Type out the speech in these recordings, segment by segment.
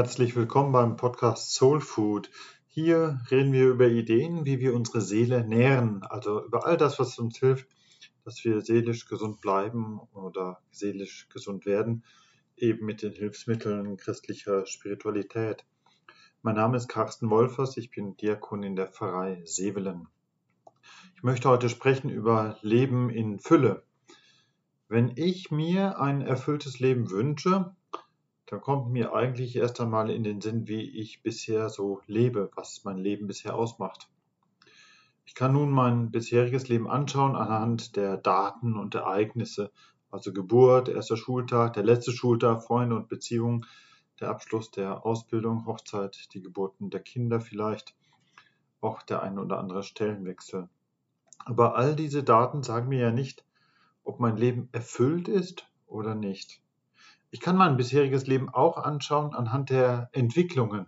Herzlich willkommen beim Podcast Soul Food. Hier reden wir über Ideen, wie wir unsere Seele nähren, also über all das, was uns hilft, dass wir seelisch gesund bleiben oder seelisch gesund werden, eben mit den Hilfsmitteln christlicher Spiritualität. Mein Name ist Carsten Wolfers, ich bin Diakon in der Pfarrei Sevelen. Ich möchte heute sprechen über Leben in Fülle. Wenn ich mir ein erfülltes Leben wünsche, dann kommt mir eigentlich erst einmal in den Sinn, wie ich bisher so lebe, was mein Leben bisher ausmacht. Ich kann nun mein bisheriges Leben anschauen anhand der Daten und Ereignisse, also Geburt, erster Schultag, der letzte Schultag, Freunde und Beziehungen, der Abschluss der Ausbildung, Hochzeit, die Geburten der Kinder vielleicht, auch der ein oder andere Stellenwechsel. Aber all diese Daten sagen mir ja nicht, ob mein Leben erfüllt ist oder nicht. Ich kann mein bisheriges Leben auch anschauen anhand der Entwicklungen.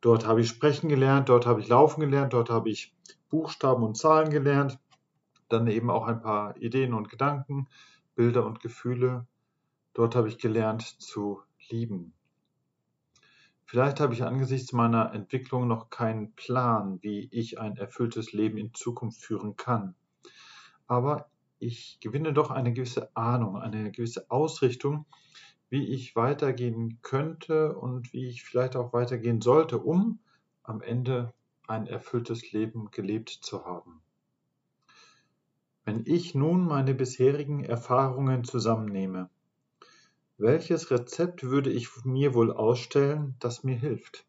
Dort habe ich sprechen gelernt, dort habe ich laufen gelernt, dort habe ich Buchstaben und Zahlen gelernt, dann eben auch ein paar Ideen und Gedanken, Bilder und Gefühle. Dort habe ich gelernt zu lieben. Vielleicht habe ich angesichts meiner Entwicklung noch keinen Plan, wie ich ein erfülltes Leben in Zukunft führen kann. Aber ich gewinne doch eine gewisse Ahnung, eine gewisse Ausrichtung, wie ich weitergehen könnte und wie ich vielleicht auch weitergehen sollte, um am Ende ein erfülltes Leben gelebt zu haben. Wenn ich nun meine bisherigen Erfahrungen zusammennehme, welches Rezept würde ich mir wohl ausstellen, das mir hilft?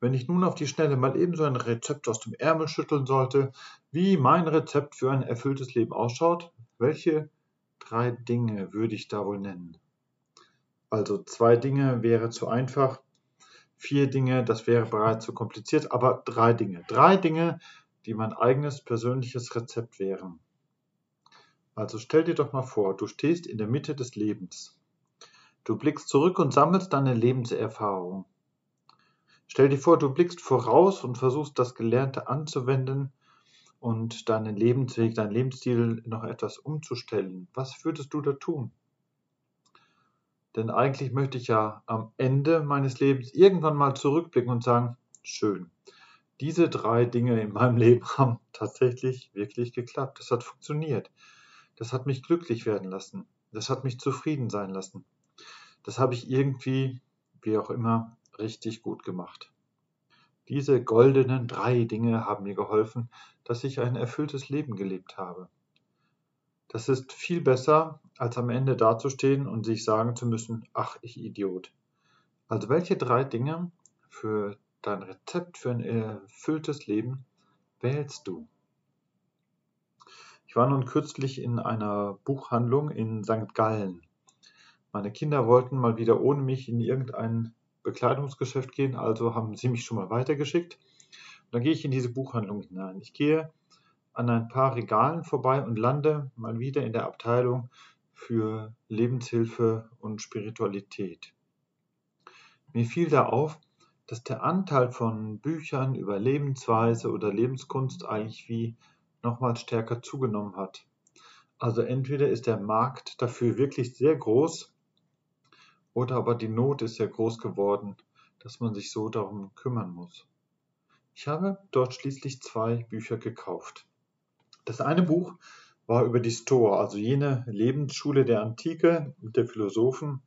Wenn ich nun auf die Schnelle mal ebenso ein Rezept aus dem Ärmel schütteln sollte, wie mein Rezept für ein erfülltes Leben ausschaut, welche drei Dinge würde ich da wohl nennen? Also zwei Dinge wäre zu einfach, vier Dinge, das wäre bereits zu kompliziert, aber drei Dinge. Drei Dinge, die mein eigenes persönliches Rezept wären. Also stell dir doch mal vor, du stehst in der Mitte des Lebens. Du blickst zurück und sammelst deine Lebenserfahrung. Stell dir vor, du blickst voraus und versuchst das Gelernte anzuwenden und deinen Lebensweg, deinen Lebensstil noch etwas umzustellen. Was würdest du da tun? Denn eigentlich möchte ich ja am Ende meines Lebens irgendwann mal zurückblicken und sagen, schön, diese drei Dinge in meinem Leben haben tatsächlich wirklich geklappt. Das hat funktioniert. Das hat mich glücklich werden lassen. Das hat mich zufrieden sein lassen. Das habe ich irgendwie, wie auch immer, richtig gut gemacht. Diese goldenen drei Dinge haben mir geholfen, dass ich ein erfülltes Leben gelebt habe. Das ist viel besser, als am Ende dazustehen und sich sagen zu müssen, ach, ich Idiot. Also welche drei Dinge für dein Rezept für ein erfülltes Leben wählst du? Ich war nun kürzlich in einer Buchhandlung in St. Gallen. Meine Kinder wollten mal wieder ohne mich in irgendein Bekleidungsgeschäft gehen, also haben sie mich schon mal weitergeschickt. Und dann gehe ich in diese Buchhandlung hinein. Ich gehe an ein paar Regalen vorbei und lande mal wieder in der Abteilung für Lebenshilfe und Spiritualität. Mir fiel da auf, dass der Anteil von Büchern über Lebensweise oder Lebenskunst eigentlich wie nochmal stärker zugenommen hat. Also entweder ist der Markt dafür wirklich sehr groß oder aber die Not ist sehr groß geworden, dass man sich so darum kümmern muss. Ich habe dort schließlich zwei Bücher gekauft. Das eine Buch war über die Stoa, also jene Lebensschule der Antike und der Philosophen.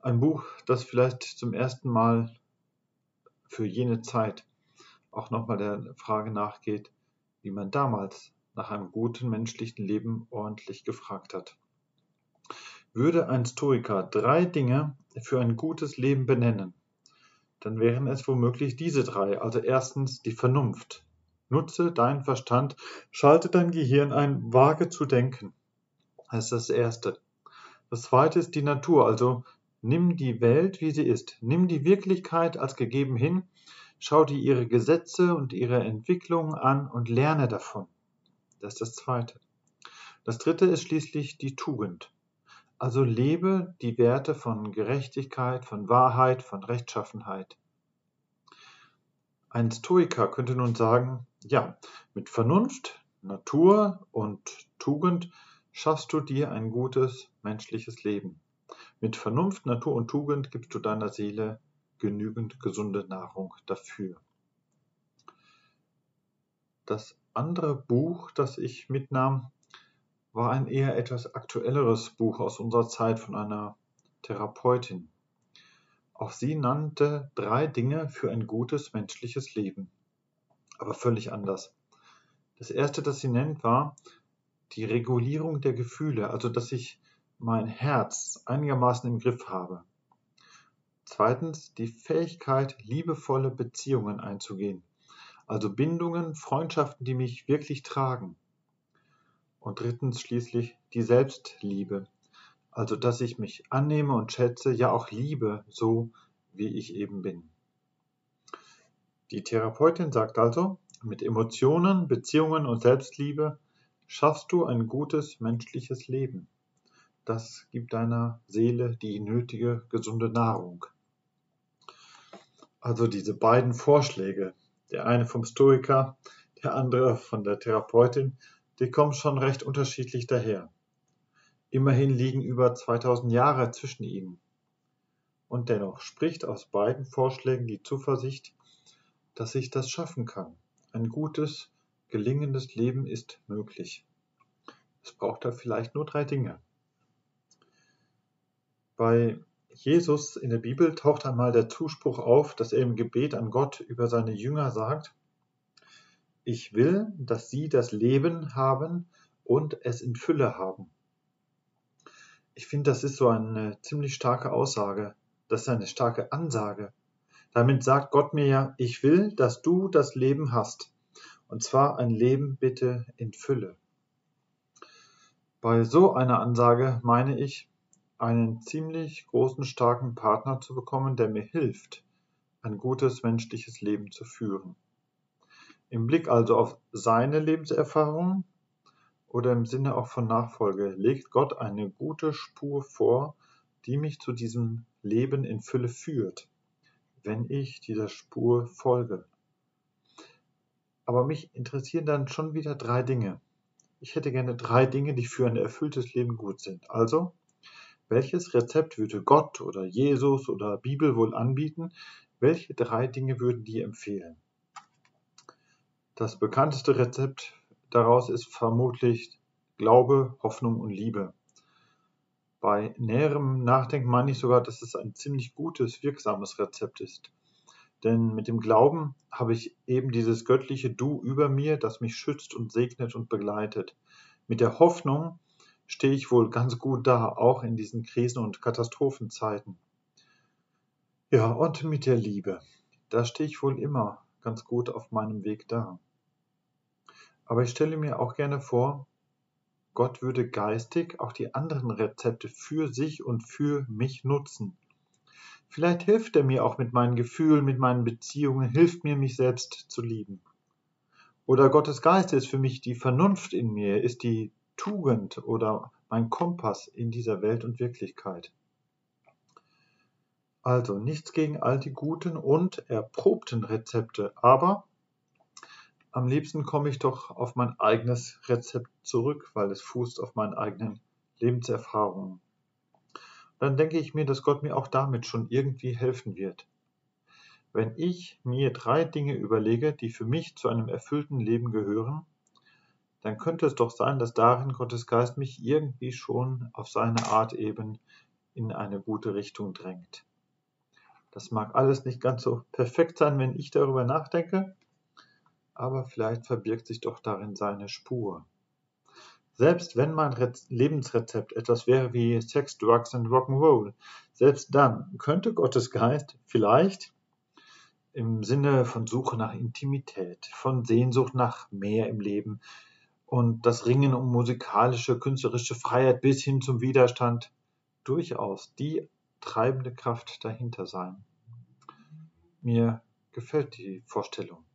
Ein Buch, das vielleicht zum ersten Mal für jene Zeit auch nochmal der Frage nachgeht, wie man damals nach einem guten menschlichen Leben ordentlich gefragt hat. Würde ein Stoiker drei Dinge für ein gutes Leben benennen, dann wären es womöglich diese drei. Also erstens die Vernunft, Nutze deinen Verstand, schalte dein Gehirn ein, wage zu denken. Das ist das Erste. Das Zweite ist die Natur, also nimm die Welt, wie sie ist. Nimm die Wirklichkeit als gegeben hin, schau dir ihre Gesetze und ihre Entwicklungen an und lerne davon. Das ist das Zweite. Das Dritte ist schließlich die Tugend. Also lebe die Werte von Gerechtigkeit, von Wahrheit, von Rechtschaffenheit. Ein Stoiker könnte nun sagen, ja, mit Vernunft, Natur und Tugend schaffst du dir ein gutes menschliches Leben. Mit Vernunft, Natur und Tugend gibst du deiner Seele genügend gesunde Nahrung dafür. Das andere Buch, das ich mitnahm, war ein eher etwas aktuelleres Buch aus unserer Zeit von einer Therapeutin. Auch sie nannte drei Dinge für ein gutes menschliches Leben, aber völlig anders. Das erste, das sie nennt, war die Regulierung der Gefühle, also dass ich mein Herz einigermaßen im Griff habe. Zweitens die Fähigkeit, liebevolle Beziehungen einzugehen, also Bindungen, Freundschaften, die mich wirklich tragen. Und drittens schließlich die Selbstliebe, also dass ich mich annehme und schätze, ja auch liebe, so wie ich eben bin. Die Therapeutin sagt also, mit Emotionen, Beziehungen und Selbstliebe schaffst du ein gutes menschliches Leben. Das gibt deiner Seele die nötige gesunde Nahrung. Also diese beiden Vorschläge, der eine vom Stoiker, der andere von der Therapeutin, die kommen schon recht unterschiedlich daher. Immerhin liegen über 2000 Jahre zwischen ihnen. Und dennoch spricht aus beiden Vorschlägen die Zuversicht, dass ich das schaffen kann. Ein gutes, gelingendes Leben ist möglich. Es braucht da vielleicht nur drei Dinge. Bei Jesus in der Bibel taucht einmal der Zuspruch auf, dass er im Gebet an Gott über seine Jünger sagt, ich will, dass sie das Leben haben und es in Fülle haben. Ich finde, das ist so eine ziemlich starke Aussage. Das ist eine starke Ansage. Damit sagt Gott mir ja, ich will, dass du das Leben hast. Und zwar ein Leben bitte in Fülle. Bei so einer Ansage meine ich, einen ziemlich großen, starken Partner zu bekommen, der mir hilft, ein gutes menschliches Leben zu führen. Im Blick also auf seine Lebenserfahrung oder im Sinne auch von Nachfolge legt Gott eine gute Spur vor, die mich zu diesem Leben in Fülle führt, wenn ich dieser Spur folge. Aber mich interessieren dann schon wieder drei Dinge. Ich hätte gerne drei Dinge, die für ein erfülltes Leben gut sind. Also, welches Rezept würde Gott oder Jesus oder Bibel wohl anbieten? Welche drei Dinge würden die empfehlen? Das bekannteste Rezept daraus ist vermutlich Glaube, Hoffnung und Liebe. Bei näherem Nachdenken meine ich sogar, dass es ein ziemlich gutes, wirksames Rezept ist. Denn mit dem Glauben habe ich eben dieses göttliche Du über mir, das mich schützt und segnet und begleitet. Mit der Hoffnung stehe ich wohl ganz gut da, auch in diesen Krisen- und Katastrophenzeiten. Ja, und mit der Liebe. Da stehe ich wohl immer ganz gut auf meinem Weg da. Aber ich stelle mir auch gerne vor, Gott würde geistig auch die anderen Rezepte für sich und für mich nutzen. Vielleicht hilft er mir auch mit meinen Gefühlen, mit meinen Beziehungen, hilft mir, mich selbst zu lieben. Oder Gottes Geist ist für mich die Vernunft in mir, ist die Tugend oder mein Kompass in dieser Welt und Wirklichkeit. Also nichts gegen all die guten und erprobten Rezepte, aber am liebsten komme ich doch auf mein eigenes Rezept zurück, weil es fußt auf meinen eigenen Lebenserfahrungen. Dann denke ich mir, dass Gott mir auch damit schon irgendwie helfen wird. Wenn ich mir drei Dinge überlege, die für mich zu einem erfüllten Leben gehören, dann könnte es doch sein, dass darin Gottes Geist mich irgendwie schon auf seine Art eben in eine gute Richtung drängt. Das mag alles nicht ganz so perfekt sein, wenn ich darüber nachdenke, aber vielleicht verbirgt sich doch darin seine Spur. Selbst wenn mein Lebensrezept etwas wäre wie Sex, Drugs und Rock'n'Roll, selbst dann könnte Gottes Geist vielleicht im Sinne von Suche nach Intimität, von Sehnsucht nach mehr im Leben und das Ringen um musikalische, künstlerische Freiheit bis hin zum Widerstand durchaus die treibende Kraft dahinter sein. Mir gefällt die Vorstellung.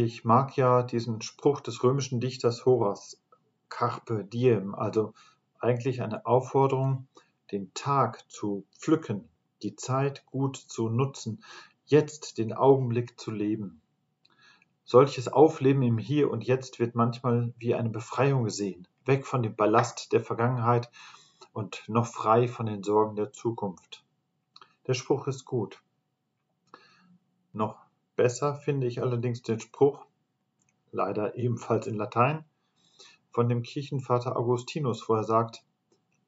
Ich mag ja diesen Spruch des römischen Dichters Horaz, Carpe diem, also eigentlich eine Aufforderung, den Tag zu pflücken, die Zeit gut zu nutzen, jetzt den Augenblick zu leben. Solches Aufleben im Hier und Jetzt wird manchmal wie eine Befreiung gesehen, weg von dem Ballast der Vergangenheit und noch frei von den Sorgen der Zukunft. Der Spruch ist gut. Noch besser finde ich allerdings den Spruch, leider ebenfalls in Latein, von dem Kirchenvater Augustinus, wo er sagt,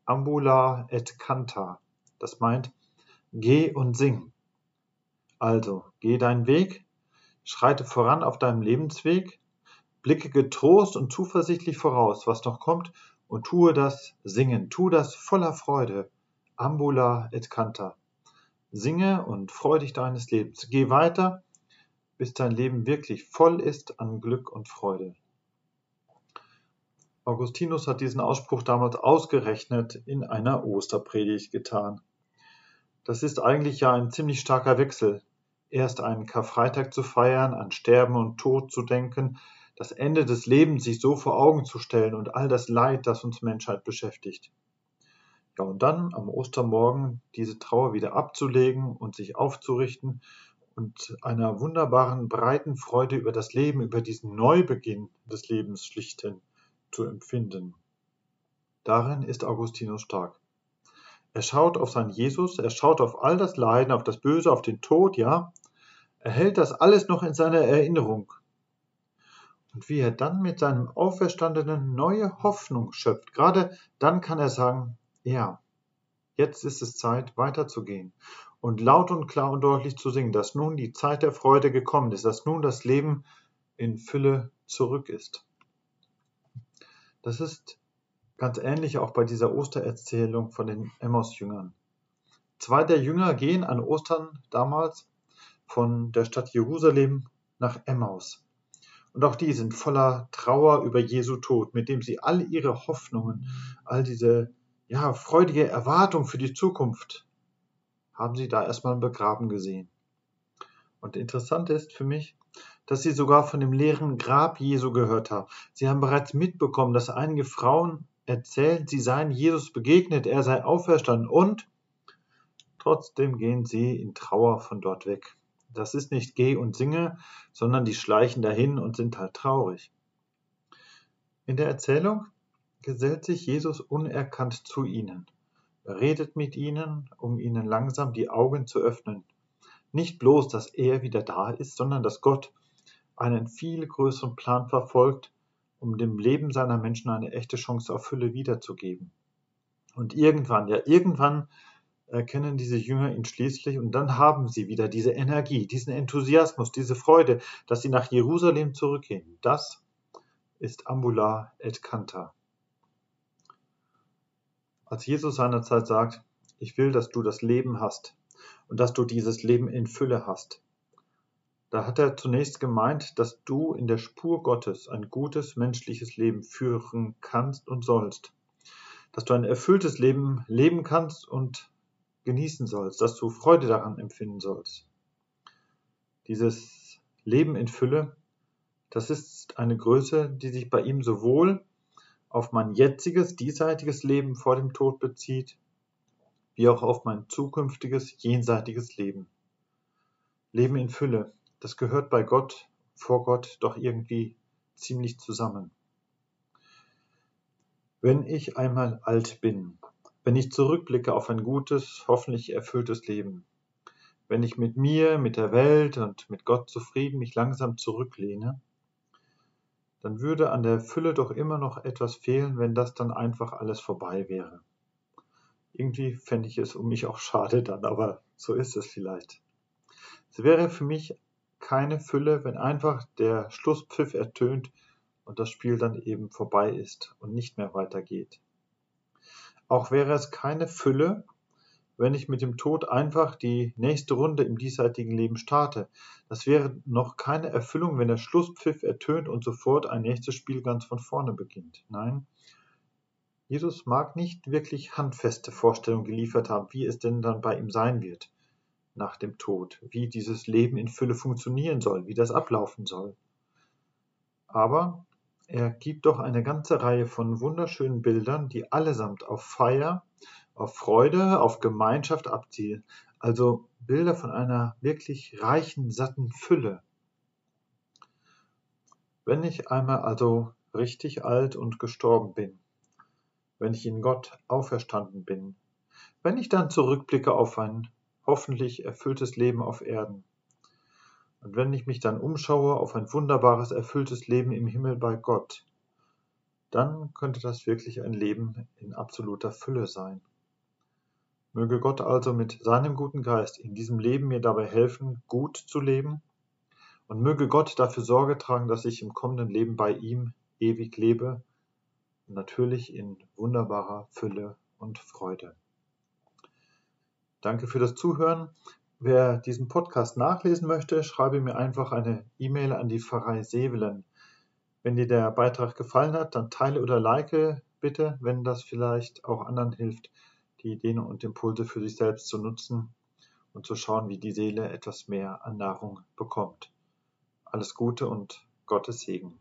Ambula et canta. Das meint, geh und sing. Also, geh deinen Weg, schreite voran auf deinem Lebensweg, blicke getrost und zuversichtlich voraus, was noch kommt, und tue das singen, tu das voller Freude. Ambula et canta. Singe und freu dich deines Lebens. Geh weiter, bis dein Leben wirklich voll ist an Glück und Freude. Augustinus hat diesen Ausspruch damals ausgerechnet in einer Osterpredigt getan. Das ist eigentlich ja ein ziemlich starker Wechsel. Erst einen Karfreitag zu feiern, an Sterben und Tod zu denken, das Ende des Lebens sich so vor Augen zu stellen und all das Leid, das uns Menschheit beschäftigt. Ja, und dann am Ostermorgen diese Trauer wieder abzulegen und sich aufzurichten und einer wunderbaren, breiten Freude über das Leben, über diesen Neubeginn des Lebens schlichten zu empfinden. Darin ist Augustinus stark. Er schaut auf seinen Jesus, er schaut auf all das Leiden, auf das Böse, auf den Tod, ja. Er hält das alles noch in seiner Erinnerung. Und wie er dann mit seinem Auferstandenen neue Hoffnung schöpft, gerade dann kann er sagen, ja, jetzt ist es Zeit, weiterzugehen und laut und klar und deutlich zu singen, dass nun die Zeit der Freude gekommen ist, dass nun das Leben in Fülle zurück ist. Das ist ganz ähnlich auch bei dieser Ostererzählung von den Emmaus-Jüngern. Zwei der Jünger gehen an Ostern damals von der Stadt Jerusalem nach Emmaus. Und auch die sind voller Trauer über Jesu Tod, mit dem sie all ihre Hoffnungen, all diese ja, freudige Erwartung für die Zukunft haben sie da erstmal begraben gesehen. Und interessant ist für mich, dass sie sogar von dem leeren Grab Jesu gehört haben. Sie haben bereits mitbekommen, dass einige Frauen erzählen, sie seien Jesus begegnet, er sei auferstanden und trotzdem gehen sie in Trauer von dort weg. Das ist nicht geh und singe, sondern die schleichen dahin und sind halt traurig. In der Erzählung gesellt sich Jesus unerkannt zu ihnen, redet mit ihnen, um ihnen langsam die Augen zu öffnen. Nicht bloß, dass er wieder da ist, sondern dass Gott einen viel größeren Plan verfolgt, um dem Leben seiner Menschen eine echte Chance auf Fülle wiederzugeben. Und irgendwann, ja, irgendwann erkennen diese Jünger ihn schließlich und dann haben sie wieder diese Energie, diesen Enthusiasmus, diese Freude, dass sie nach Jerusalem zurückgehen. Das ist Ambula et Canta. Als Jesus seinerzeit sagt, ich will, dass du das Leben hast und dass du dieses Leben in Fülle hast, da hat er zunächst gemeint, dass du in der Spur Gottes ein gutes menschliches Leben führen kannst und sollst. Dass du ein erfülltes Leben leben kannst und genießen sollst, dass du Freude daran empfinden sollst. Dieses Leben in Fülle, das ist eine Größe, die sich bei ihm sowohl auf mein jetziges, diesseitiges Leben vor dem Tod bezieht, wie auch auf mein zukünftiges, jenseitiges Leben. Leben in Fülle, das gehört bei Gott, vor Gott doch irgendwie ziemlich zusammen. Wenn ich einmal alt bin, wenn ich zurückblicke auf ein gutes, hoffentlich erfülltes Leben, wenn ich mit mir, mit der Welt und mit Gott zufrieden mich langsam zurücklehne, dann würde an der Fülle doch immer noch etwas fehlen, wenn das dann einfach alles vorbei wäre. Irgendwie fände ich es um mich auch schade dann, aber so ist es vielleicht. Es wäre für mich keine Fülle, wenn einfach der Schlusspfiff ertönt und das Spiel dann eben vorbei ist und nicht mehr weitergeht. Auch wäre es keine Fülle, wenn ich mit dem Tod einfach die nächste Runde im diesseitigen Leben starte. Das wäre noch keine Erfüllung, wenn der Schlusspfiff ertönt und sofort ein nächstes Spiel ganz von vorne beginnt. Nein, Jesus mag nicht wirklich handfeste Vorstellungen geliefert haben, wie es denn dann bei ihm sein wird nach dem Tod, wie dieses Leben in Fülle funktionieren soll, wie das ablaufen soll. Aber er gibt doch eine ganze Reihe von wunderschönen Bildern, die allesamt auf Feier, auf Freude, auf Gemeinschaft abzielen. Also Bilder von einer wirklich reichen, satten Fülle. Wenn ich einmal also richtig alt und gestorben bin, wenn ich in Gott auferstanden bin, wenn ich dann zurückblicke auf ein hoffentlich erfülltes Leben auf Erden. Und wenn ich mich dann umschaue auf ein wunderbares, erfülltes Leben im Himmel bei Gott, dann könnte das wirklich ein Leben in absoluter Fülle sein. Möge Gott also mit seinem guten Geist in diesem Leben mir dabei helfen, gut zu leben, und möge Gott dafür Sorge tragen, dass ich im kommenden Leben bei ihm ewig lebe, natürlich in wunderbarer Fülle und Freude. Danke für das Zuhören. Wer diesen Podcast nachlesen möchte, schreibe mir einfach eine E-Mail an die Pfarrei Sevelen. Wenn dir der Beitrag gefallen hat, dann teile oder like bitte, wenn das vielleicht auch anderen hilft, die Ideen und Impulse für sich selbst zu nutzen und zu schauen, wie die Seele etwas mehr an Nahrung bekommt. Alles Gute und Gottes Segen.